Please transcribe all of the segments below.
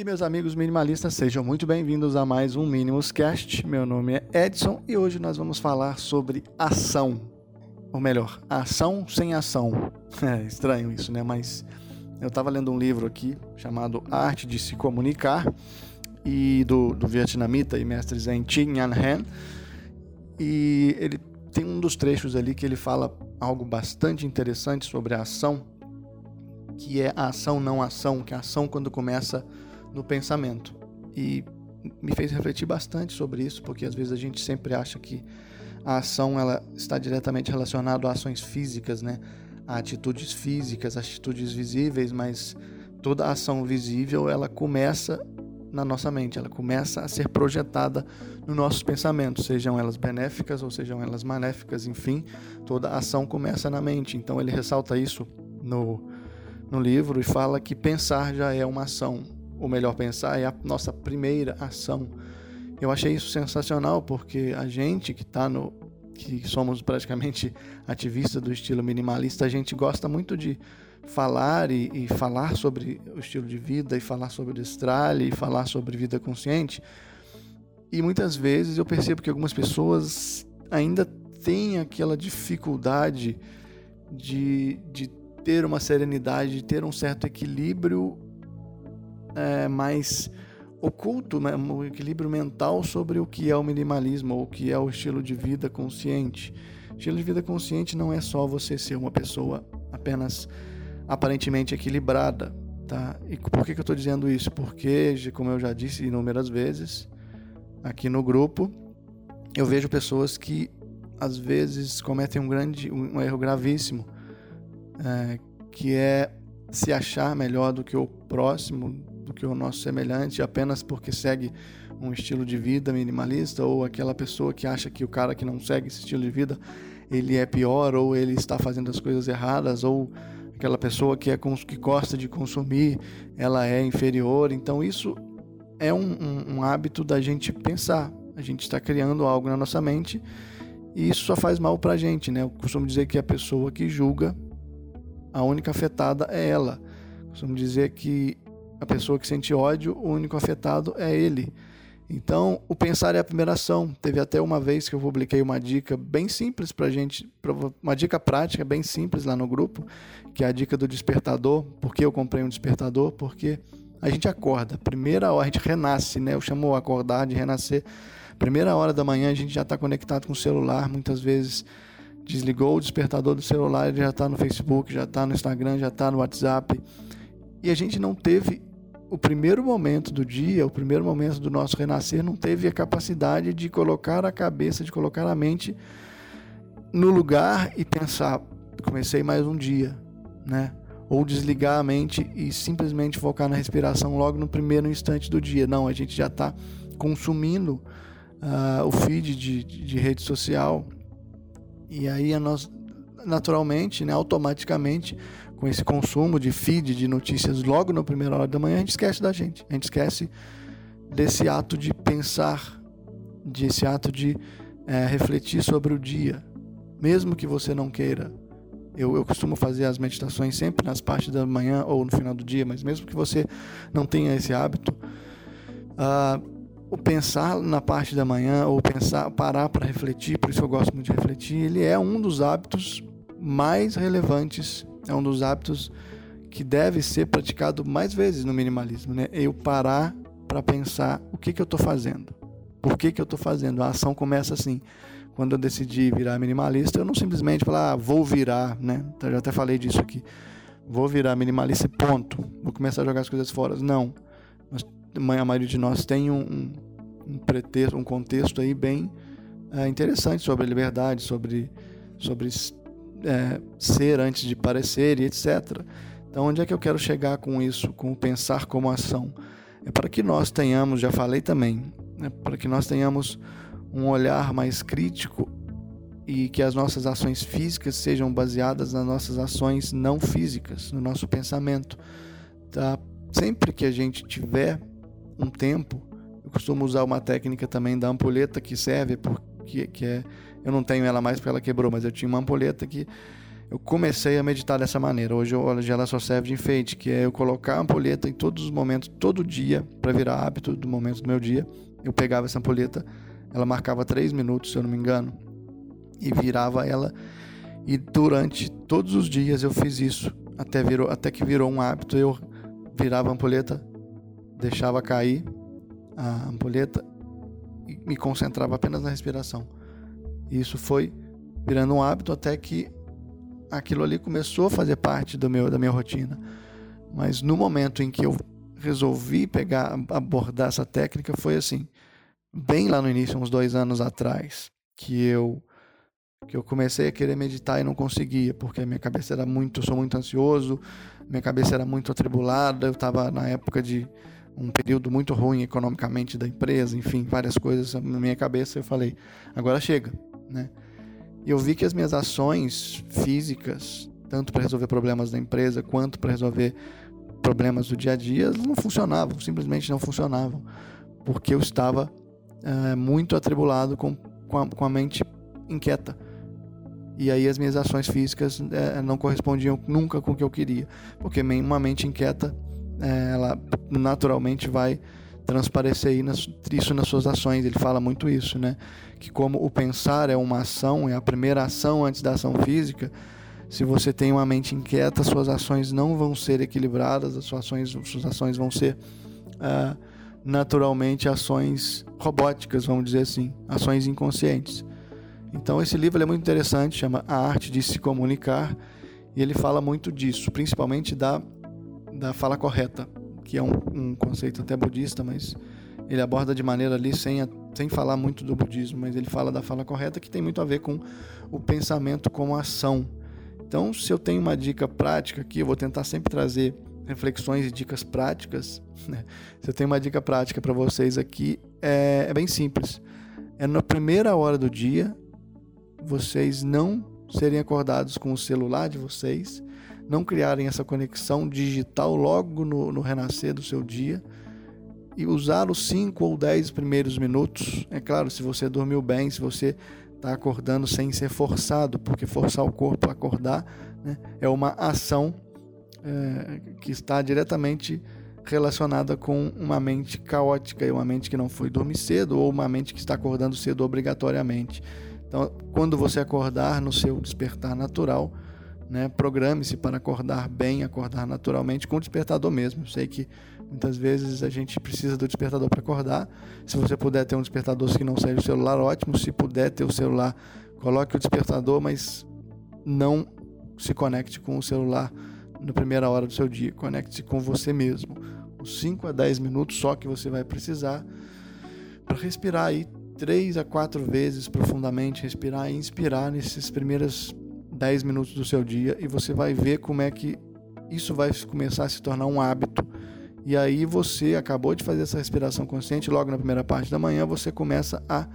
Aí, meus amigos minimalistas, sejam muito bem-vindos a mais um Minimus Cast. Meu nome é Edson e hoje nós vamos falar sobre ação. Ou melhor, ação sem ação. É estranho isso, né? Mas eu estava lendo um livro aqui chamado Arte de Se Comunicar e do, do vietnamita e mestre Zen Thi Nhan Hanh. E ele tem um dos trechos ali que ele fala algo bastante interessante sobre a ação que é a ação não ação, que a ação quando começa no pensamento. E me fez refletir bastante sobre isso, porque às vezes a gente sempre acha que a ação ela está diretamente relacionada a ações físicas, né? A atitudes físicas, atitudes visíveis, mas toda ação visível ela começa na nossa mente, ela começa a ser projetada nos nossos pensamentos, sejam elas benéficas ou sejam elas maléficas, enfim, toda ação começa na mente. Então ele ressalta isso no no livro e fala que pensar já é uma ação, ou melhor, pensar é a nossa primeira ação. Eu achei isso sensacional porque a gente que está no que somos praticamente ativistas do estilo minimalista, a gente gosta muito de falar e, e, falar sobre o estilo de vida e falar sobre o destralhe e falar sobre vida consciente. E muitas vezes eu percebo que algumas pessoas ainda têm aquela dificuldade de, de ter uma serenidade, ter um certo equilíbrio é, mais oculto, né? um equilíbrio mental sobre o que é o minimalismo ou o que é o estilo de vida consciente. Estilo de vida consciente não é só você ser uma pessoa apenas aparentemente equilibrada, tá? E por que, que eu estou dizendo isso? Porque, como eu já disse inúmeras vezes aqui no grupo, eu vejo pessoas que às vezes cometem um grande, um erro gravíssimo é, que é se achar melhor do que o próximo, do que o nosso semelhante, apenas porque segue um estilo de vida minimalista, ou aquela pessoa que acha que o cara que não segue esse estilo de vida ele é pior, ou ele está fazendo as coisas erradas, ou aquela pessoa que, é, que gosta de consumir, ela é inferior. Então, isso é um, um, um hábito da gente pensar. A gente está criando algo na nossa mente e isso só faz mal para a gente, né? Eu costumo dizer que a pessoa que julga a única afetada é ela. Costumo dizer que a pessoa que sente ódio, o único afetado é ele. Então, o pensar é a primeira ação. Teve até uma vez que eu publiquei uma dica bem simples para gente, uma dica prática bem simples lá no grupo, que é a dica do despertador. Por que eu comprei um despertador? Porque a gente acorda, primeira hora, a gente renasce, né? Eu chamo acordar de renascer. Primeira hora da manhã a gente já está conectado com o celular, muitas vezes desligou o despertador do celular, ele já está no Facebook, já está no Instagram, já está no WhatsApp. E a gente não teve o primeiro momento do dia, o primeiro momento do nosso renascer, não teve a capacidade de colocar a cabeça, de colocar a mente no lugar e pensar, comecei mais um dia, né? Ou desligar a mente e simplesmente focar na respiração logo no primeiro instante do dia. Não, a gente já está consumindo uh, o feed de, de rede social, e aí nós naturalmente, né, automaticamente, com esse consumo de feed de notícias logo na primeira hora da manhã, a gente esquece da gente. A gente esquece desse ato de pensar, desse ato de é, refletir sobre o dia, mesmo que você não queira. Eu, eu costumo fazer as meditações sempre nas partes da manhã ou no final do dia, mas mesmo que você não tenha esse hábito, uh, o pensar na parte da manhã ou pensar, parar para refletir, por isso eu gosto muito de refletir, ele é um dos hábitos mais relevantes, é um dos hábitos que deve ser praticado mais vezes no minimalismo, né? Eu parar para pensar o que que eu estou fazendo, por que que eu estou fazendo. A ação começa assim. Quando eu decidi virar minimalista, eu não simplesmente falar, ah, vou virar, né? Eu já até falei disso aqui. Vou virar minimalista e ponto. Vou começar a jogar as coisas fora. Não a maioria de nós tem um, um pretexto, um contexto aí bem é, interessante sobre liberdade, sobre, sobre é, ser antes de parecer e etc. Então, onde é que eu quero chegar com isso, com pensar como ação? É para que nós tenhamos, já falei também, né, para que nós tenhamos um olhar mais crítico e que as nossas ações físicas sejam baseadas nas nossas ações não físicas, no nosso pensamento. Tá? Sempre que a gente tiver um tempo. Eu costumo usar uma técnica também da ampulheta que serve porque que é eu não tenho ela mais porque ela quebrou, mas eu tinha uma ampulheta que eu comecei a meditar dessa maneira. Hoje, ela só serve de enfeite, que é eu colocar a ampulheta em todos os momentos, todo dia, para virar hábito do momento do meu dia. Eu pegava essa ampulheta, ela marcava três minutos, se eu não me engano, e virava ela. E durante todos os dias eu fiz isso, até, virou, até que virou um hábito. Eu virava a ampulheta, deixava cair a ampulheta e me concentrava apenas na respiração. E isso foi virando um hábito até que aquilo ali começou a fazer parte do meu, da minha rotina. Mas no momento em que eu resolvi pegar, abordar essa técnica, foi assim, bem lá no início, uns dois anos atrás, que eu que eu comecei a querer meditar e não conseguia, porque minha cabeça era muito, eu sou muito ansioso, minha cabeça era muito atribulada, eu estava na época de um período muito ruim economicamente da empresa, enfim, várias coisas na minha cabeça, eu falei, agora chega, né? E eu vi que as minhas ações físicas, tanto para resolver problemas da empresa quanto para resolver problemas do dia a dia, não funcionavam, simplesmente não funcionavam, porque eu estava é, muito atribulado com, com a, com, a, mente inquieta. E aí as minhas ações físicas é, não correspondiam nunca com o que eu queria, porque uma mente inquieta, é, ela naturalmente vai transparecer isso nas suas ações. Ele fala muito isso, né? Que como o pensar é uma ação, é a primeira ação antes da ação física. Se você tem uma mente inquieta, suas ações não vão ser equilibradas, as suas ações, suas ações vão ser uh, naturalmente ações robóticas, vamos dizer assim, ações inconscientes. Então esse livro é muito interessante, chama A Arte de se Comunicar, e ele fala muito disso, principalmente da, da fala correta que é um, um conceito até budista, mas ele aborda de maneira ali sem, sem falar muito do budismo, mas ele fala da fala correta que tem muito a ver com o pensamento como ação. Então, se eu tenho uma dica prática aqui, eu vou tentar sempre trazer reflexões e dicas práticas. Né? Se eu tenho uma dica prática para vocês aqui, é, é bem simples. É na primeira hora do dia, vocês não serem acordados com o celular de vocês não criarem essa conexão digital logo no, no renascer do seu dia e usar os 5 ou 10 primeiros minutos. É claro, se você dormiu bem, se você está acordando sem ser forçado, porque forçar o corpo a acordar né, é uma ação é, que está diretamente relacionada com uma mente caótica e uma mente que não foi dormir cedo ou uma mente que está acordando cedo obrigatoriamente. Então, quando você acordar no seu despertar natural, né? Programe-se para acordar bem, acordar naturalmente com o despertador mesmo. Eu sei que muitas vezes a gente precisa do despertador para acordar. Se você puder ter um despertador que não seja o celular, ótimo. Se puder ter o celular, coloque o despertador, mas não se conecte com o celular na primeira hora do seu dia. Conecte-se com você mesmo. Os 5 a 10 minutos só que você vai precisar para respirar aí três a quatro vezes profundamente, respirar e inspirar nesses primeiros 10 minutos do seu dia e você vai ver como é que isso vai começar a se tornar um hábito. E aí você acabou de fazer essa respiração consciente, logo na primeira parte da manhã você começa a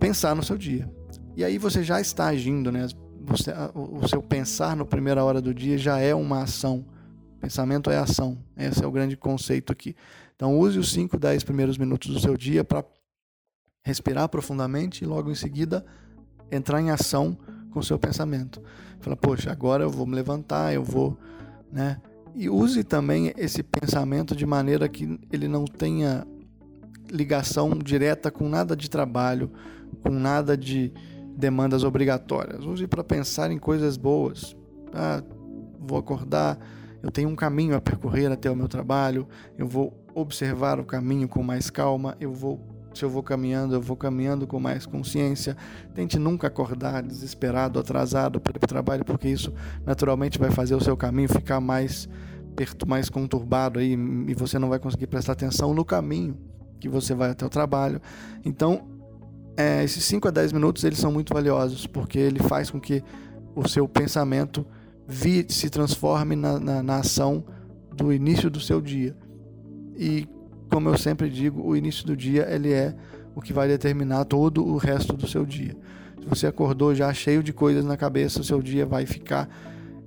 pensar no seu dia. E aí você já está agindo, né? Você, o seu pensar na primeira hora do dia já é uma ação. Pensamento é ação. Esse é o grande conceito aqui. Então use os 5, 10 primeiros minutos do seu dia para respirar profundamente e logo em seguida entrar em ação com o seu pensamento. Fala, poxa, agora eu vou me levantar, eu vou, né? E use também esse pensamento de maneira que ele não tenha ligação direta com nada de trabalho, com nada de demandas obrigatórias. Use para pensar em coisas boas. Ah, vou acordar, eu tenho um caminho a percorrer até o meu trabalho, eu vou observar o caminho com mais calma, eu vou se eu vou caminhando, eu vou caminhando com mais consciência. Tente nunca acordar desesperado, atrasado para o trabalho, porque isso naturalmente vai fazer o seu caminho ficar mais perto, mais conturbado aí, e você não vai conseguir prestar atenção no caminho que você vai até o trabalho. Então, é, esses 5 a 10 minutos eles são muito valiosos, porque ele faz com que o seu pensamento se transforme na, na, na ação do início do seu dia. E como eu sempre digo, o início do dia ele é o que vai determinar todo o resto do seu dia. Se você acordou já cheio de coisas na cabeça, o seu dia vai ficar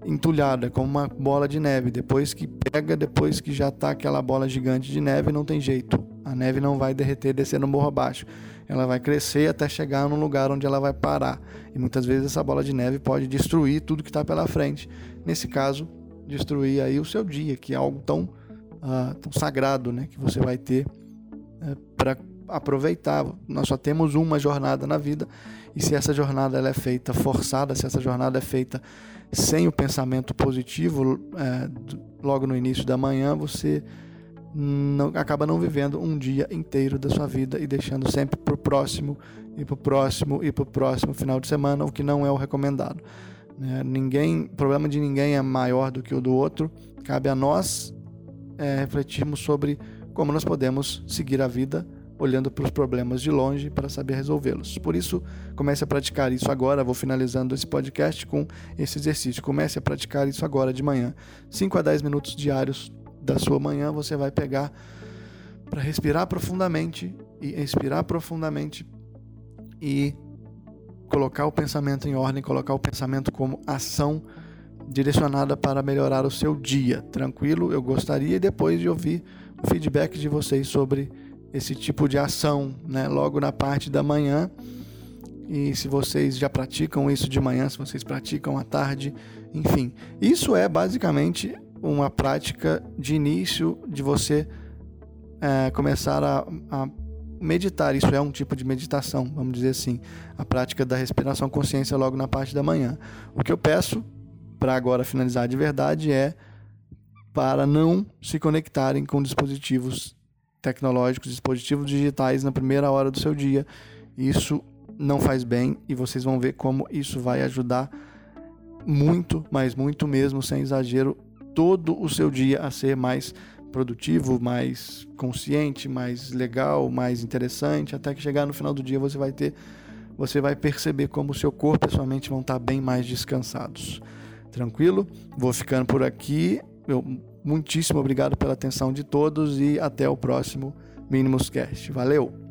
entulhado, é como uma bola de neve. Depois que pega, depois que já está aquela bola gigante de neve, não tem jeito. A neve não vai derreter descer no morro abaixo. Ela vai crescer até chegar num lugar onde ela vai parar. E muitas vezes essa bola de neve pode destruir tudo que está pela frente. Nesse caso, destruir aí o seu dia, que é algo tão, uh, tão sagrado, né, que você vai ter uh, para aproveitar. Nós só temos uma jornada na vida e se essa jornada ela é feita forçada, se essa jornada é feita sem o pensamento positivo é, logo no início da manhã, você não, acaba não vivendo um dia inteiro da sua vida e deixando sempre para o próximo e para o próximo e para o próximo final de semana, o que não é o recomendado. Né? Ninguém, o problema de ninguém é maior do que o do outro. Cabe a nós é, refletirmos sobre como nós podemos seguir a vida olhando para os problemas de longe para saber resolvê-los. Por isso, comece a praticar isso agora. Vou finalizando esse podcast com esse exercício. Comece a praticar isso agora de manhã. 5 a 10 minutos diários da sua manhã você vai pegar para respirar profundamente e expirar profundamente e colocar o pensamento em ordem, colocar o pensamento como ação direcionada para melhorar o seu dia. Tranquilo? Eu gostaria depois de ouvir o feedback de vocês sobre esse tipo de ação, né, logo na parte da manhã. E se vocês já praticam isso de manhã, se vocês praticam à tarde, enfim. Isso é basicamente uma prática de início de você é, começar a, a, meditar. Isso é um tipo de meditação, vamos dizer assim. A prática da respiração consciência logo na parte da manhã. O que eu peço, para agora finalizar de verdade, é para não se conectarem com dispositivos tecnológicos, dispositivos digitais na primeira hora do seu dia. Isso não faz bem e vocês vão ver como isso vai ajudar muito, mas muito mesmo, sem exagero, todo o seu dia a ser mais produtivo, mais consciente, mais legal, mais interessante, até que chegar no final do dia você vai ter você vai perceber como o seu corpo e sua mente vão estar bem mais descansados. Tranquilo? Vou ficando por aqui. Eu Muitíssimo obrigado pela atenção de todos e até o próximo Minimus Cast. Valeu!